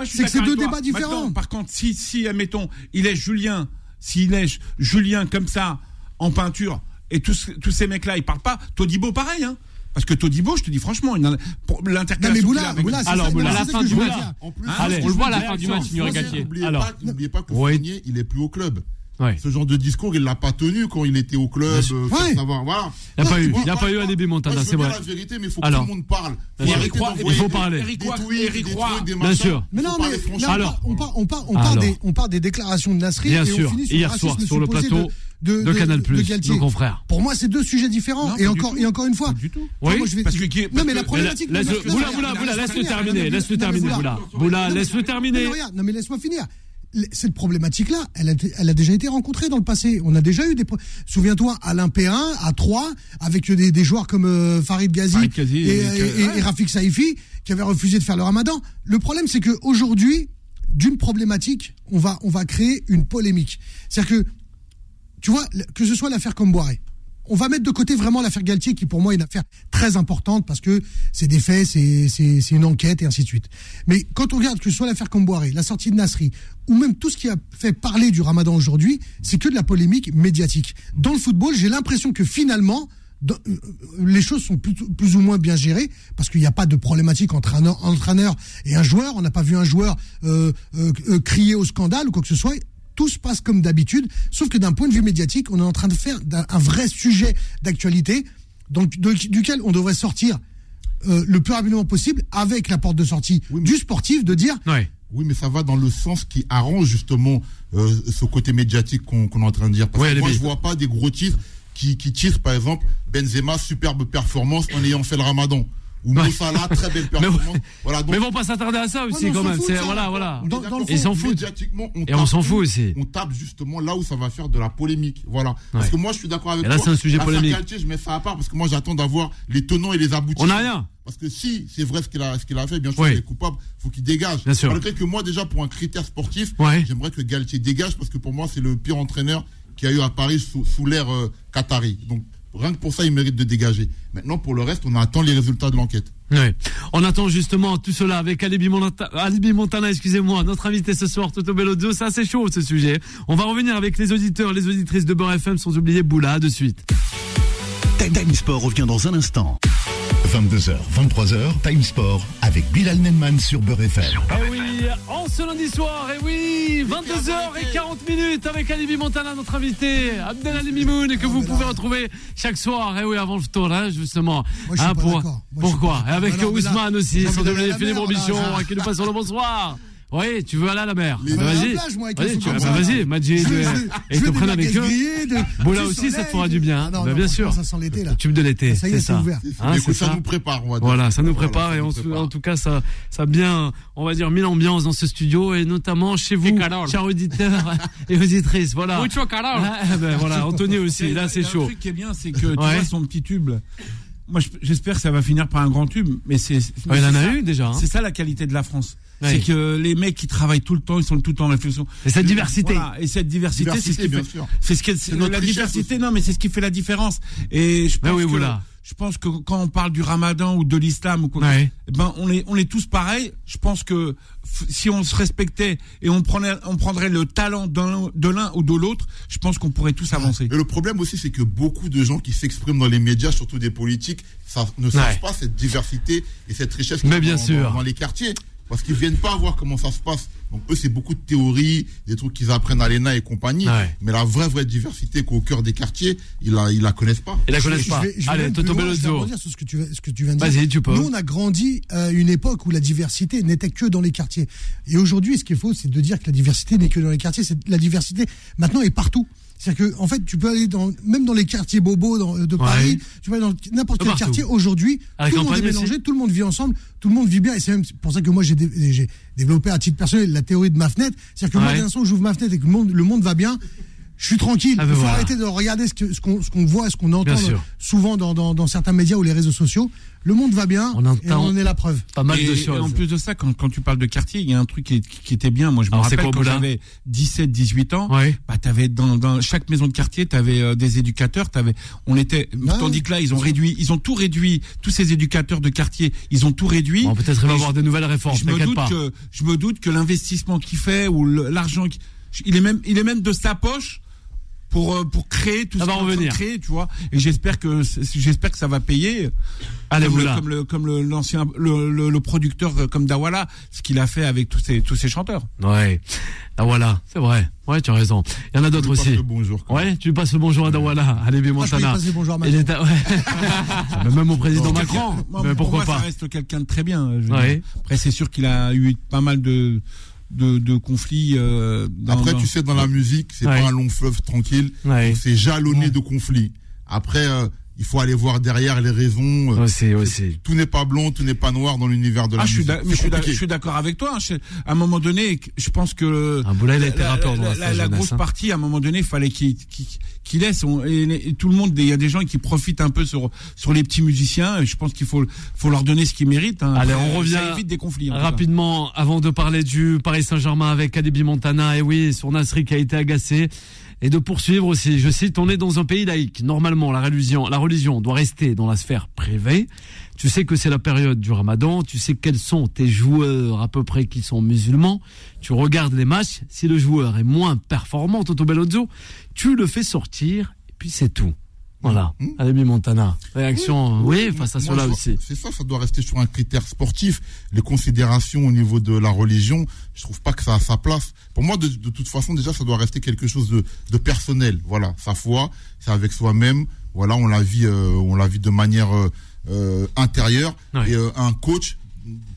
c'est que c'est deux avec débats différents. Par contre, si, si, admettons, il laisse Julien, s'il laisse Julien comme ça, en peinture, et tous, tous ces mecs-là, ils parlent pas, Todibo, pareil, hein. Parce que Todibo, je te dis franchement, Non, mais l'intercalation. Boula, Alors, ça- Boula, la ça fin que du je veux Boula. dire. En plus, Allez, On le voit à la fin du match, sans- Galtier. N'oubliez Alors. pas, n'oubliez pas que. Fournier, il est plus au club. Ouais. Ce genre de discours, il l'a pas tenu quand il était au club. Euh, faut Ouais. savoir, voilà. Il n'y a pas eu, il n'y a pas eu Montana, c'est vrai. la vérité, mais il faut Alors. que tout le monde parle. Sûr. arrêter Roy, il faut parler. Eric Roy, Eric Roy. Bien sûr. Mais Faut non, mais franchement. là, Alors. on, part, on, part, on, part Alors. des, on part des déclarations de Nasri Bien et sûr. on finit sur Hier soir, sur le plateau de, de Canal+, Galtier. nos confrères. Pour moi, c'est deux sujets différents. Non, et encore, et encore une fois. Pas du tout. Oui, moi, je vais- parce que qui- non, parce mais la problématique. Laisse- non, mais- Boula, Boula, Boula, laisse-le terminer, laisse-le terminer, Boula. Boula. Laisse-le terminer. Non, mais laisse-moi finir. Cette problématique-là, elle a, elle a déjà été rencontrée dans le passé. On a déjà eu des. Souviens-toi, Alain Perrin, à 3, avec des, des joueurs comme euh, Farid Ghazi, Farid Ghazi et, et- et- et- et Rafik Saifi, qui avaient refusé de faire le ramadan. Le problème, c'est qu'aujourd'hui, d'une problématique, on va, on va créer une polémique. C'est-à-dire que tu vois, que ce soit l'affaire Comboiré, on va mettre de côté vraiment l'affaire Galtier, qui pour moi est une affaire très importante parce que c'est des faits, c'est une enquête et ainsi de suite. Mais quand on regarde que ce soit l'affaire Comboiré, la sortie de Nasri, ou même tout ce qui a fait parler du ramadan aujourd'hui, c'est que de la polémique médiatique. Dans le football, j'ai l'impression que finalement, euh, euh, les choses sont plus, ou moins bien gérées parce qu'il n'y a pas de problématique entre un entraîneur et un joueur. On n'a pas vu un joueur euh, crier au scandale ou quoi que ce soit tout se passe comme d'habitude, sauf que d'un point de vue médiatique, on est en train de faire un vrai sujet d'actualité, donc de- duquel on devrait sortir euh, le plus rapidement possible avec la porte de sortie du sportif, de dire Ouais. Oui, mais ça va dans le sens qui arrange justement euh, ce côté médiatique qu'on est en train de dire. Parce Ouais, que moi, je vois pas des gros titres qui, qui tirent, par exemple, Benzema, superbe performance en ayant fait le ramadan. Ou Ouais. Mo Salah, très belle Mais, performance. voilà, donc, mais pas s'attarder à ça aussi mais quand même. fout ça. voilà, voilà. dans- s'en on Et on s'en fout aussi. On tape justement là où ça va faire de la polémique. Voilà. Parce que moi, je suis d'accord avec Et là, toi. c'est un sujet polémique. Galtier, je mets ça à part parce que moi, j'attends d'avoir les tenants et les aboutissants. On n'a rien. Parce que si c'est vrai ce qu'il a, ce qu'il a fait, bien sûr, Oui. il est coupable, faut qu'il dégage. Bien sûr. Malgré que moi, déjà, pour un critère sportif, Ouais. j'aimerais que Galtier dégage parce que pour moi, c'est le pire entraîneur qu'il y a eu à Paris sous, sous l'ère euh, Qatari. Donc, rien que pour ça, il mérite de dégager. Maintenant, pour le reste, on attend les résultats de l'enquête. Ouais. On attend justement tout cela avec Alibi Montana, Alibi Montana excusez-moi, notre invité ce soir, Toto Bellodio. C'est assez chaud ce sujet. On va revenir avec les auditeurs, les auditrices de Beurre FM, sans oublier Boula de suite. Time Time Sport revient dans un instant. 22h, 23h, Time Sport avec Bilal Nenman sur Beurre FM. Eh oui, en ce lundi soir, et oui, 22h40 minutes avec Alibi Montana, notre invité, Abdelali Mimoun, et que vous pouvez retrouver chaque soir, et oui, avant le tour, hein, justement. Moi, je suis Hein, pas pour- je suis pourquoi pas Et avec Ousmane aussi, sans oublier Philippe Robichon, là. qui nous passe sur le bonsoir. Oui, tu veux aller à la mer Bah, Vas-y, plage, moi, avec Vas-y, bah, veux- et te prennent avec eux. du aussi, ça te fera du bien. Ah Bah, bien sûr. Ça sent l'été, là. Tube de l'été, Ça y est, c'est ouvert. Hein, ça nous prépare. on va dire. Voilà, ça nous prépare et en, tout cas, ça, ça a bien, on va dire, mis l'ambiance dans ce studio et notamment chez vous, chers auditeurs et auditrices. Voilà. Ah, ben voilà, Anthony aussi, là c'est chaud. Un truc qui est bien, c'est que tu vois son petit tube. Moi, je- j'espère que ça va finir par un grand tube, mais c'est. Ouais, il en a ça- eu déjà. hein. C'est ça la qualité de la France. C'est que les mecs qui travaillent tout le temps, ils sont tout le temps en réflexion. Et cette diversité. Voilà. Et cette diversité, c'est ce qui bien fait. C'est ce que c'est notre la diversité. aussi. Non, mais c'est ce qui fait la différence. Et je Mais pense oui, que voilà. je pense que quand on parle du Ramadan ou de l'islam ou quoi, eh ben on est on est tous pareils. Je pense que si on se respectait et on prenait on prendrait le talent de l'un ou de l'autre, je pense qu'on pourrait tous avancer. Mais le problème aussi, c'est que beaucoup de gens qui s'expriment dans les médias, surtout des politiques, ça, ne savent pas cette diversité et cette richesse Mais y a bien dans, sûr. dans- dans les quartiers. Parce qu'ils viennent pas voir comment ça se passe. Donc eux, c'est beaucoup de théories, des trucs qu'ils apprennent à l'ENA et compagnie. Ouais. Mais la vraie, vraie diversité qu'au cœur des quartiers, ils la, ils la connaissent pas. Ils la connaissent je pas. vais- je vais Allez, Toto Bellozzo. sur ce que tu, viens- ce que tu viens de dire. Vas-y, tu peux. Nous, on a grandi à une époque où la diversité n'était que dans les quartiers. Et aujourd'hui, ce qu'il faut, c'est de dire que la diversité n'est que dans les quartiers. C'est la diversité maintenant est partout. C'est-à-dire que, en fait, tu peux aller dans, même dans les quartiers bobos dans- de Paris, tu vas aller dans n'importe quel partout. quartier. Aujourd'hui, tout le monde est aussi. mélangé, tout le monde vit ensemble, tout le monde vit bien. Et c'est même pour ça que moi, j'ai dé- j'ai développé à titre personnel la théorie de ma fenêtre. C'est-à-dire que moi, Ouais. dès l'instant où j'ouvre ma fenêtre et que le monde, le monde va bien, je suis tranquille. Ah Il ben faut voilà. arrêter de regarder ce que- ce qu'on ce qu'on voit et ce qu'on entend souvent dans, dans, dans certains médias ou les réseaux sociaux. Le monde va bien On et on en est la preuve. Pas mal et, de et choses. en plus de ça, quand, quand tu parles de quartier, il y a un truc qui, qui était bien. Moi, je me Alors, rappelle quoi, quand j'avais 17, 18 ans. Ouais. Bah, t'avais dans, dans chaque maison de quartier, t'avais euh, des éducateurs. T'avais, on était. Tandis que là, ils ont réduit, ils ont tout réduit. Tous ces éducateurs de quartier, ils ont tout réduit. Bon, peut-être il va y Et avoir je- des nouvelles réformes, je me doute pas. que je me doute que l'investissement qu'il fait ou l'argent, qui- il est même, il est même de sa poche. Pour, euh, pour créer tout Ça ce va en revenir. créer, tu vois. Et j'espère que j'espère que ça va payer. Allez, comme, le, comme le comme le l'ancien le, le, le producteur euh, comme Dawala, ce qu'il a fait avec tous ces tous ces chanteurs. Ouais. Ah voilà, c'est vrai. Ouais, tu as raison. Il y en a d'autres Je aussi. le bonjour, quand Ouais, tu lui passes le bonjour à Dawala, à je peux lui Montana. passer bonjour à Il Macron. ouais. Ah, mais Même au président Macron. moi, Mais pour pourquoi moi, pas Ça reste quelqu'un de très bien. je Ouais. Après, c'est sûr qu'il a eu pas mal de de, de conflits. euh, dans- Après, dans- tu sais, dans la musique, c'est Ouais. pas un long fleuve tranquille. Ouais. C'est jalonné de conflits. Après, euh, il faut aller voir derrière les raisons. euh, Aussi, aussi. Tout n'est pas blanc, tout n'est pas noir dans l'univers de la Ah, je suis musique. je suis d'accord avec toi. hein. À un moment donné, je pense que Un Boula, il a été la, dans la- la, la- grosse hein. partie, à un moment donné, il fallait qu'il qu'il laisse. On- et, et tout le monde, il y a des gens qui profitent un peu sur sur les petits musiciens. Je pense qu'il faut faut leur donner ce qu'ils méritent. hein. Allez, on revient Ça évite des conflits. Rapidement, avant de parler du Paris Saint-Germain avec Alibi Montana, et oui, sur Nasri qui a été agacé, et de poursuivre aussi. Je cite, on est dans un pays laïque. Normalement, la religion, la religion doit rester dans la sphère privée. Tu sais que c'est la période du ramadan, tu sais quels sont tes joueurs à peu près qui sont musulmans. Tu regardes les matchs, si le joueur est moins performant, Toto Bellozzo, tu le fais sortir, et puis c'est tout. Voilà. Alibi Montana. Réaction, oui, face à Moi, cela aussi. C'est ça, ça doit rester sur un critère sportif. Les considérations au niveau de la religion, je trouve pas que ça a sa place. Pour moi, de, de toute façon, déjà, ça doit rester quelque chose de, de personnel. Voilà, sa foi, c'est avec soi-même. Voilà, on la vit, euh, on la vit de manière euh, euh, intérieure. Et euh, un coach,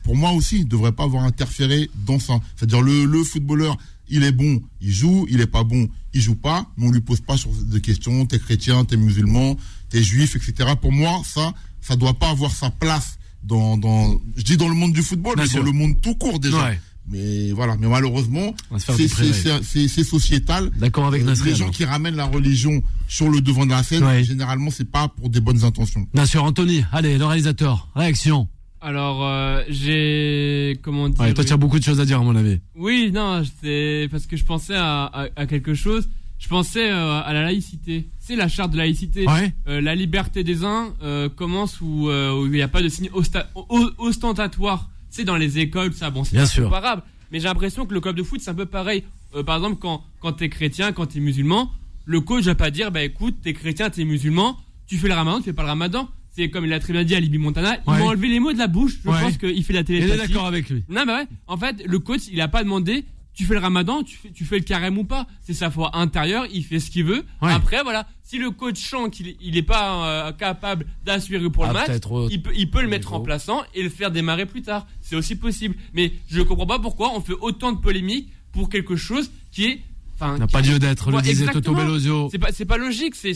pour moi aussi, ne devrait pas avoir interféré dans ça. C'est-à-dire le, le footballeur, il est bon, il joue, il est pas bon, il joue pas, mais on lui pose pas de questions, t'es chrétien, t'es musulman, t'es juif, etc. Pour moi, ça, ça doit pas avoir sa place dans, dans, je dis dans le monde du football, Bien mais sûr. dans le monde tout court déjà. Ouais. Mais voilà, mais malheureusement, c'est sociétal. D'accord avec Euh, Nasri. Les gens alors. qui ramènent la religion sur le devant de la scène, Ouais. généralement, c'est pas pour des bonnes intentions. Bien sûr, Anthony. Allez, le réalisateur. Réaction. Alors, euh, j'ai. Comment dire Ouais, toi, tu as beaucoup de choses à dire, à mon avis. Oui, non, c'est parce que je pensais à, à, à quelque chose. Je pensais euh, à la laïcité. C'est la charte de laïcité. Ouais. Euh, la liberté des uns euh, commence où euh, où il n'y a pas de signe ostentatoire. C'est dans les écoles, ça. Bon, c'est comparable. Mais j'ai l'impression que le club de foot, c'est un peu pareil. Euh, par exemple, quand quand t'es chrétien, quand t'es musulman, le coach va pas dire, bah écoute, t'es chrétien, t'es musulman, tu fais le ramadan, tu fais pas le ramadan. C'est comme il a très bien dit à Libi Montana, il Ouais. m'a enlevé les mots de la bouche. Je pense qu'il fait la Il télépathie. est d'accord avec lui. Non, mais ouais. En fait, le coach, il a pas demandé. Tu fais le ramadan, tu fais, tu fais le carême ou pas. C'est sa foi intérieure, il fait ce qu'il veut. Ouais. Après, voilà. Si le coach sent qu'il il est pas euh, capable d'assurer pour Ah, le match, peut-être au- il peut, il peut le mettre niveau. remplaçant et le faire démarrer plus tard. C'est aussi possible. Mais je comprends pas pourquoi on fait autant de polémiques pour quelque chose qui est. Enfin, N'a pas lieu d'être, le disait. Toto Bellozio. C'est pas, logique, c'est,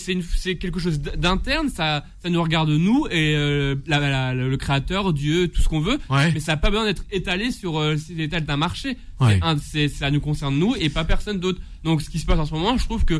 quelque chose d'interne, ça, ça nous regarde nous et euh, la- la- le créateur, Dieu, tout ce qu'on veut. Ouais. Mais ça n'a pas besoin d'être étalé sur euh, l'étal d'un marché. Ouais. Un- ça nous concerne nous et pas personne d'autre. Donc ce qui se passe en ce moment, je trouve que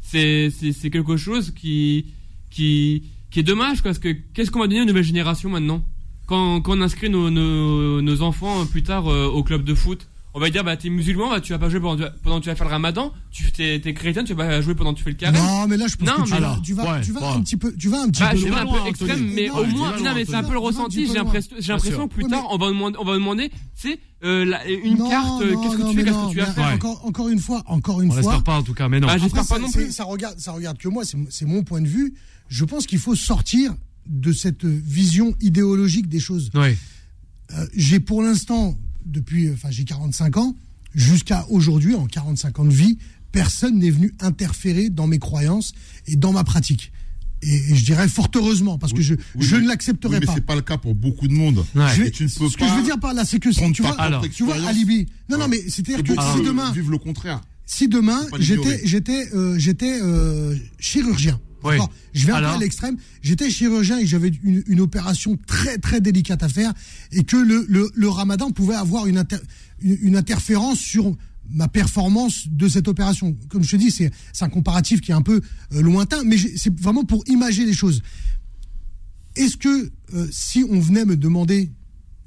c'est, quelque chose qui, qui, qui est dommage parce que qu'est-ce qu'on va donner aux nouvelles générations maintenant? Quand, quand on inscrit nos, nos, nos enfants euh, plus tard euh, au club de foot? On va dire bah t'es musulman bah tu vas pas jouer pendant, pendant que tu vas faire le ramadan tu t'es, t'es chrétien tu vas pas jouer pendant que tu fais le carême Non, mais là, je pense Non, que tu vas, alors, tu vas, ouais, tu vas ouais. un petit peu, tu vas un petit bah, peu je vais loin. un peu extrême, mais Non, au moins, non, loin, mais c'est un peu le ressenti. J'ai l'impression, j'ai l'impression sûr. que plus tard, on va demander, on va demander, c'est euh, la- une Non, carte. euh, non, Qu'est-ce que tu fais, qu'est-ce que tu vas mais faire? Encore, encore une fois, encore une On fois. l'espère pas, en tout cas, mais non. Bah, Après, J'espère pas ça- non plus. Ça regarde, ça regarde que moi, c'est c'est mon point de vue. Je pense qu'il faut sortir de cette vision idéologique des choses. Ouais. Euh, J'ai pour l'instant depuis, enfin j'ai 45 ans, jusqu'à aujourd'hui, en 45 ans de vie, personne n'est venu interférer dans mes croyances et dans ma pratique. Et, et je dirais fort heureusement, parce que je, Oui, je mais- ne l'accepterai oui, mais pas. c'est pas le cas pour beaucoup de monde. Ouais. Je vais- Et tu ne peux ce que pas je veux dire par là, c'est que si- tu vois, propre tu vois. Alibi. Non, non, mais c'est-à-dire que si demain, vivent le contraire. si demain j'étais euh, j'étais euh, chirurgien. Oui. Je vais un peu à l'extrême. J'étais chirurgien et j'avais une, une opération très très délicate à faire et que le, le, le Ramadan pouvait avoir une, inter- une, une interférence sur ma performance de cette opération. Comme je te dis, c'est un comparatif qui est un peu euh, lointain, mais c'est vraiment pour imager les choses. Est-ce que euh, si on venait me demander,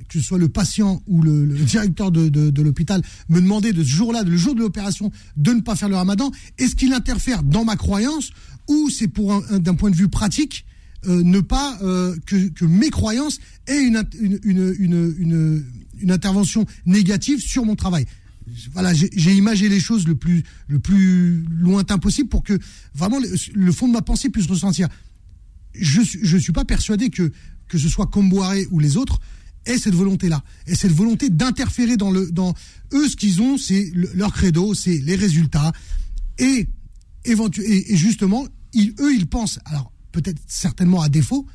que ce soit le patient ou le, directeur de, de, l'hôpital, me demander de ce jour-là, le jour de l'opération, de ne pas faire le ramadan, est-ce qu'il interfère dans ma croyance ou c'est pour un, un- d'un point de vue pratique euh, ne pas euh, que, que mes croyances aient une, une, une, une, intervention négative sur mon travail? Voilà, j'ai imagé les choses le plus, le plus lointain possible pour que vraiment le, fond de ma pensée puisse ressentir. Je je suis pas persuadé que que ce soit Comboiré ou les autres aient cette volonté-là, et cette volonté d'interférer dans le dans eux ce qu'ils ont, c'est le- leur credo, c'est les résultats et éventu- et, et justement ils, eux ils pensent alors peut-être certainement à défaut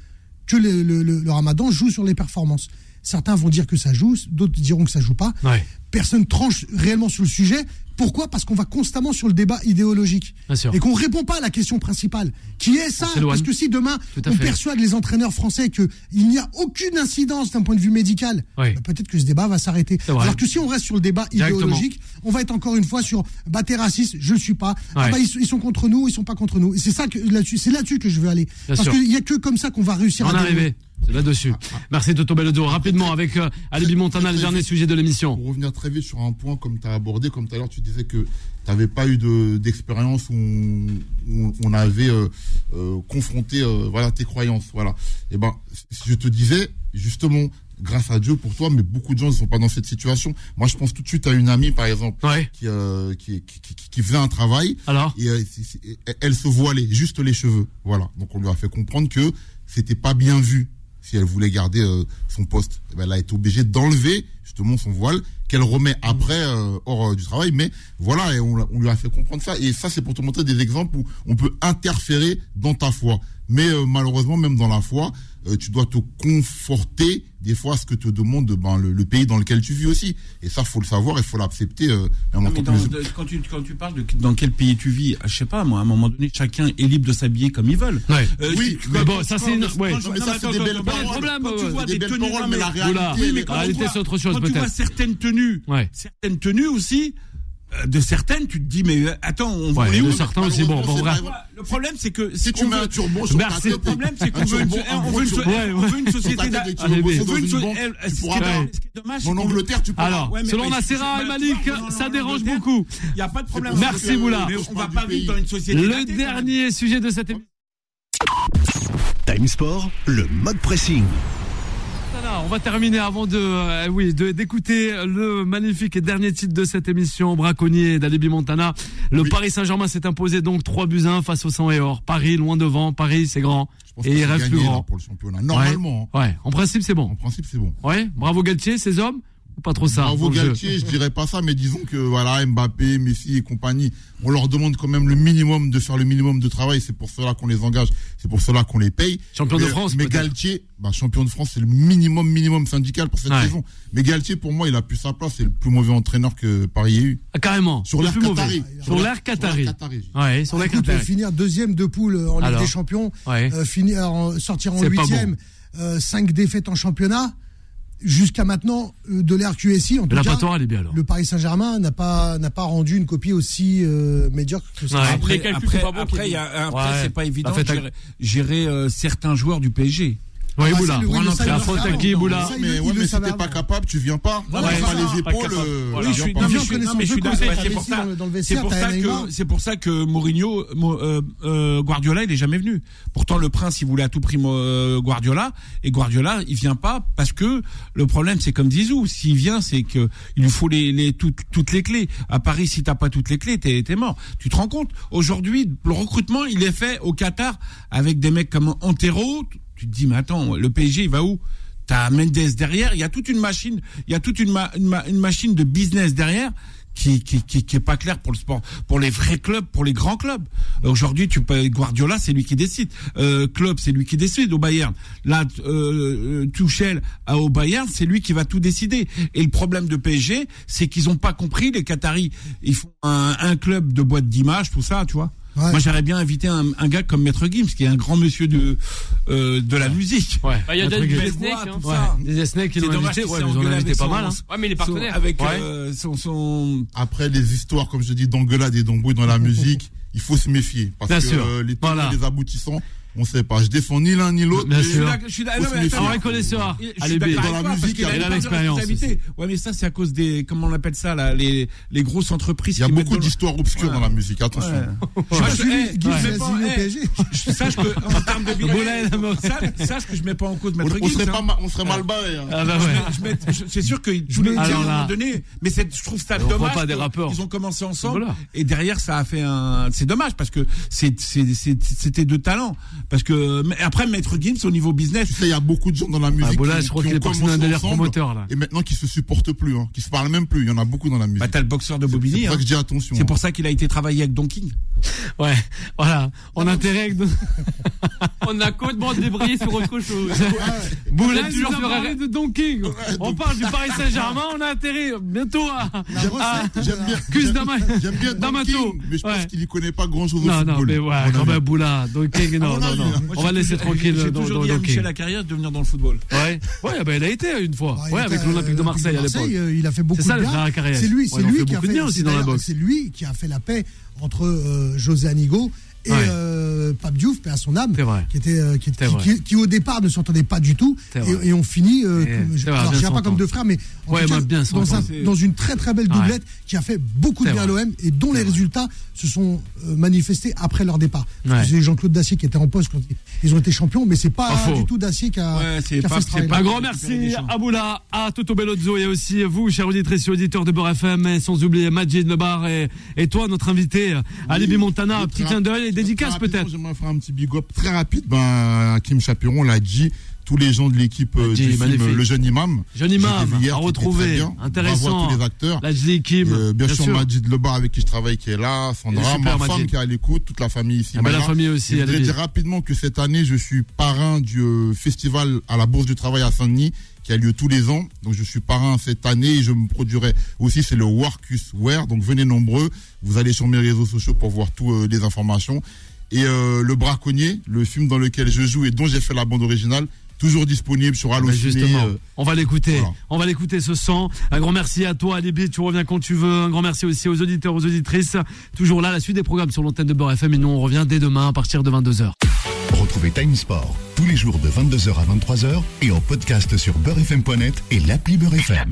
que le, le- le- le Ramadan joue sur les performances. Certains vont dire que ça joue, d'autres diront que ça joue pas. Ouais. Personne tranche réellement sur le sujet. Pourquoi? Parce qu'on va constamment sur le débat idéologique et qu'on répond pas à la question principale, qui est ça. Parce que si demain on persuade les entraîneurs français qu'il n'y a aucune incidence d'un point de vue médical, Oui. bah, peut-être que ce débat va s'arrêter. Alors que si on reste sur le débat idéologique, on va être encore une fois sur bah t'es raciste, je le suis pas. Ah bah ils, sont- ils sont contre nous, ils sont pas contre nous. Et c'est ça que là-dessus, c'est là-dessus que je veux aller. Bien Parce qu'il y a que comme ça qu'on va réussir est à dérouler. C'est là-dessus. Merci Toto Bellodo. Rapidement avec euh, Alibi Montana, le dernier sujet de l'émission. Pour revenir très vite sur un point, comme tu as abordé, comme tout à l'heure, tu disais que tu n'avais pas eu de- d'expérience où on, où on avait euh, euh, confronté voilà, tes croyances. Voilà. Et ben, si je te disais, justement, grâce à Dieu pour toi, mais beaucoup de gens ne sont pas dans cette situation. Moi, je pense tout de suite à une amie, par exemple, Ouais. qui, euh, qui, qui, qui- qui faisait un travail Alors et euh, elle se voilait, juste les cheveux. Voilà. Donc, on lui a fait comprendre que c'était pas bien vu si elle voulait garder euh, son poste. Eh ben, elle a été obligée d'enlever justement son voile qu'elle remet après euh, hors euh, du travail. Mais voilà, et on, lui a fait comprendre ça. Et ça, c'est pour te montrer des exemples où on peut interférer dans ta foi. Mais euh, malheureusement, même dans la foi, euh, tu dois te conforter des fois à ce que te demande ben, le, le pays dans lequel tu vis aussi. Et ça, faut le savoir et faut l'accepter. Euh, quand, tu, quand tu parles de dans quel pays tu vis, je sais pas, moi, à un moment donné, chacun est libre de s'habiller comme ils veulent. Ouais. Euh, Oui, tu- mais bon, ça, c'est une- ouais. Non, mais ça, c'est attends, des belles paroles. problème, Quand tu vois Des des belles tenues, paroles, mais la réalité, Oui, mais quand La réalité, c'est autre chose, Quand tu vois certaines tenues, Ouais. certaines tenues aussi, de certaines, tu te dis, mais euh, attends, on, Ouais, on est de où certains aussi, bon, bon, bref. Le problème, c'est que Si tu mets un turban sur Merci. ta le problème, c'est qu'on veut une, Ouais, société mais- on veut une une so- banque, elle- tu ce qui pourras est pas. dommage- c'est En Angleterre, tu pourras. Alors, Ouais, selon ouais, Nassera et Malik, ça dérange beaucoup. Il n'y a pas de problème. que- Moula. On va pas vivre dans une société. Le dernier sujet de cette émission. Time Sport, le mode pressing. Voilà, On va terminer avant de, euh, oui, d'écouter le magnifique et dernier titre de cette émission, Braconnier d'Alibi Montana. Le Paris Saint-Germain s'est imposé donc 3 buts à 1 face au sang et or. Paris loin devant, Paris c'est grand Je pense et il reste plus là, grand. pour le championnat. Normalement, hein. Ouais, en principe c'est en bon. principe, c'est bon. Ouais, bravo Galtier, ces hommes pas trop ça Bravo Galtier, je dirais pas ça, mais disons que voilà, Mbappé, Messi et compagnie, on leur demande quand même le minimum de faire le minimum de travail. C'est pour cela qu'on les engage, c'est pour cela qu'on les paye. Champion de France, Mais. Galtier, bah, champion de France, c'est le minimum, minimum syndical pour cette Ouais. saison. Mais Galtier, pour moi, il a plus sa place. C'est le plus mauvais entraîneur que Paris ait eu. Ah, carrément. Sur le l'air plus mauvais. Qatari. Sur l'air Qatari. Ouais, sur l'air Qatari. finir deuxième de poule en Ligue Alors. des Champions, Ouais. euh, finir, sortir en huitième, euh, cinq défaites en championnat, jusqu'à maintenant euh, de l'RQSI en tout La cas. patoire, elle est bien alors. Le Paris Saint-Germain n'a pas n'a pas rendu une copie aussi euh, médiocre que ça. Ouais. Après, après, après, Kevin. il y a- après, Ouais. c'est pas évident de gérer, gérer, euh, certains joueurs du PSG. Oui, Ah, Boula. c'est qui, avant. Boula mais ouais, mais si t'es pas capable, tu viens pas. T'as c'est pas les épaules. euh, Voilà. Oui, je viens suis, c'est pour ça. que c'est pour ça que Mourinho, Mo- euh, euh, Guardiola, il est jamais venu. Pourtant, le prince, il voulait à tout prix euh, Guardiola, et Guardiola, il vient pas parce que le problème, c'est comme Zizou. S'il vient, c'est que il lui faut les, les toutes, toutes les clés. À Paris, si t'as pas toutes les clés, t'es t'es mort. Tu te rends compte? Aujourd'hui, le recrutement, il est fait au Qatar avec des mecs comme Antero. Tu te dis, mais attends, le PSG, il va où? T'as Mendes derrière. Il y a toute une machine, il y a toute une, ma- une, ma- une machine de business derrière. Qui, qui, qui, est pas clair pour le sport, pour les vrais clubs, pour les grands clubs. Aujourd'hui, tu peux Guardiola, c'est lui qui décide. Euh, club, c'est lui qui décide au Bayern. Là, euh, Tuchel à- au Bayern, c'est lui qui va tout décider. Et le problème de PSG, c'est qu'ils ont pas compris les Qataris. Ils font un, un club de boîte d'images, tout ça, tu vois. Ouais. Moi, j'aurais bien invité un, un gars comme Maître Gims, qui est un grand monsieur de euh, de la musique. Ouais. Bah, il y a des snakes, hein. Ouais. Des Snakes qui C'est l'ont invité. Ouais, mais invité avec pas son- mal. Hein. Ouais, mais les son- partenaires. avec Ouais. euh, son, son Après, les histoires, comme je dis, d'engueulade et d'embrouille dans la musique, il faut se méfier. Parce Bien que sûr. euh, les Voilà. et les aboutissants, on sait pas. Je défends ni l'un ni l'autre. Bien sûr. Je suis d'accord- connaisseur. Je suis Allez, dans la musique, il a de l'expérience. Ouais, mais ça, c'est à cause des, comment on appelle ça, là, les, les grosses entreprises Il y a qui beaucoup de- d'histoires obscures Ouais. dans la musique, attention. Ouais. Je lui, Eh, en termes de sache- que je mets pas en cause hein. pas ma- on serait mal barré. hein. Ah bah C'est sûr que je voulais dire à un moment donné, mais je trouve ça dommage. pas des que rappeurs. Ils ont commencé ensemble et derrière ça a fait un. C'est dommage parce que c'est c'est- c'est- c'était deux talents. Parce que mais après Maître Gims au niveau business, Tu sais, il y a beaucoup de gens dans la musique Ah, Bola, qui, je crois qui qu'il ont est parti dans un commencé délire ensemble promoteur, là. et maintenant qui se supportent plus, hein, qui se parlent même plus. Il y en a beaucoup dans la musique. bah t'as le boxeur de c'est Bobigny. pour ça hein. que je dis attention. C'est hein. pour ça qu'il a été travaillé avec Don King. Ouais, voilà. On a intérêt avec. On a complètement débrayé sur autre chose. Tu toujours sur parlé R- de Don King. On parle du Paris Saint-Germain, on a intérêt bientôt à. J'aime bien, j'aime- bien Don. King, mais je pense qu'il y connaît pas grand chose au Non, football. non, mais à ouais, quand même, Boula, Don King, non, non, avis, non. Moi, On va laisser toujours- tranquille J'ai toujours Don- dit à Michel. Lacarrière de venir dans le football. Ouais, ouais, bah, il a été une fois. Ouais, avec l'Olympique de Marseille à l'époque. Euh, Il a fait beaucoup C'est ça, de le bien. C'est lui, Ouais, c'est lui qui a fait. dans. C'est lui qui a fait la paix entre euh, José Anigo et Ouais. euh, Pape Diouf, paix à son âme, qui était, euh, qui, C'est qui- vrai. qui- qui, au départ ne s'entendait pas du tout, et, et on finit. euh, Et- je je dirais pas comme deux frères, mais en Ouais, tout cas, mais bien dans, un- s'entendre. dans une très très belle Ouais. doublette qui a fait beaucoup de bien à l'OM et dont les résultats se sont euh, manifestés après leur départ. C'est Jean-Claude Dacier qui était en poste quand ils ont été champions, mais c'est pas Pas faux. du tout Dacier qui a, Ouais, c'est qui a pas- fait ce travail. Un grand merci à Boula, à Toto Bellozzo et aussi vous, chers auditrices et auditeurs de Beurre FM, et sans oublier Majid Lebar et, et toi, notre invité, Alibi Montana, petit clin d'œil rapidement, peut-être. J'aimerais faire un petit big up très rapide. Ben, Kim Chaperon l'a dit. Tous les gens de l'équipe euh, du film. Le Jeune Imam. Jeune imam, hier, à retrouver, bien. intéressant. Tous les acteurs. Kim, Euh, bien, sûr, sûr. Majid Lebar avec qui je travaille qui est là, Sandra, ma Majid. femme qui est à l'écoute, toute la famille ici. Ah ben, la famille aussi, Et je voudrais dire rapidement que cette année, je suis parrain du euh, festival à la Bourse du Travail à Saint-Denis qui a lieu tous les ans. Donc je suis parrain cette année et je me produirai aussi, c'est le Workus Wear. Donc venez nombreux. Vous allez sur mes réseaux sociaux pour voir toutes les informations. Et euh, Le Braconnier, le film dans lequel je joue et dont j'ai fait la bande originale, toujours disponible sur Ben Allociné. justement, euh, on va l'écouter. voilà. On va l'écouter ce son. Un grand merci à toi, Alibi. Tu reviens quand tu veux. Un grand merci aussi aux auditeurs, aux auditrices. Toujours là, la suite des programmes sur l'antenne de Beurre FM. Et nous, on revient dès demain à partir de 22h. Retrouvez Time Sport tous les jours de 22h à 23h et en podcast sur beurrefm.net et l'appli Beurre FM.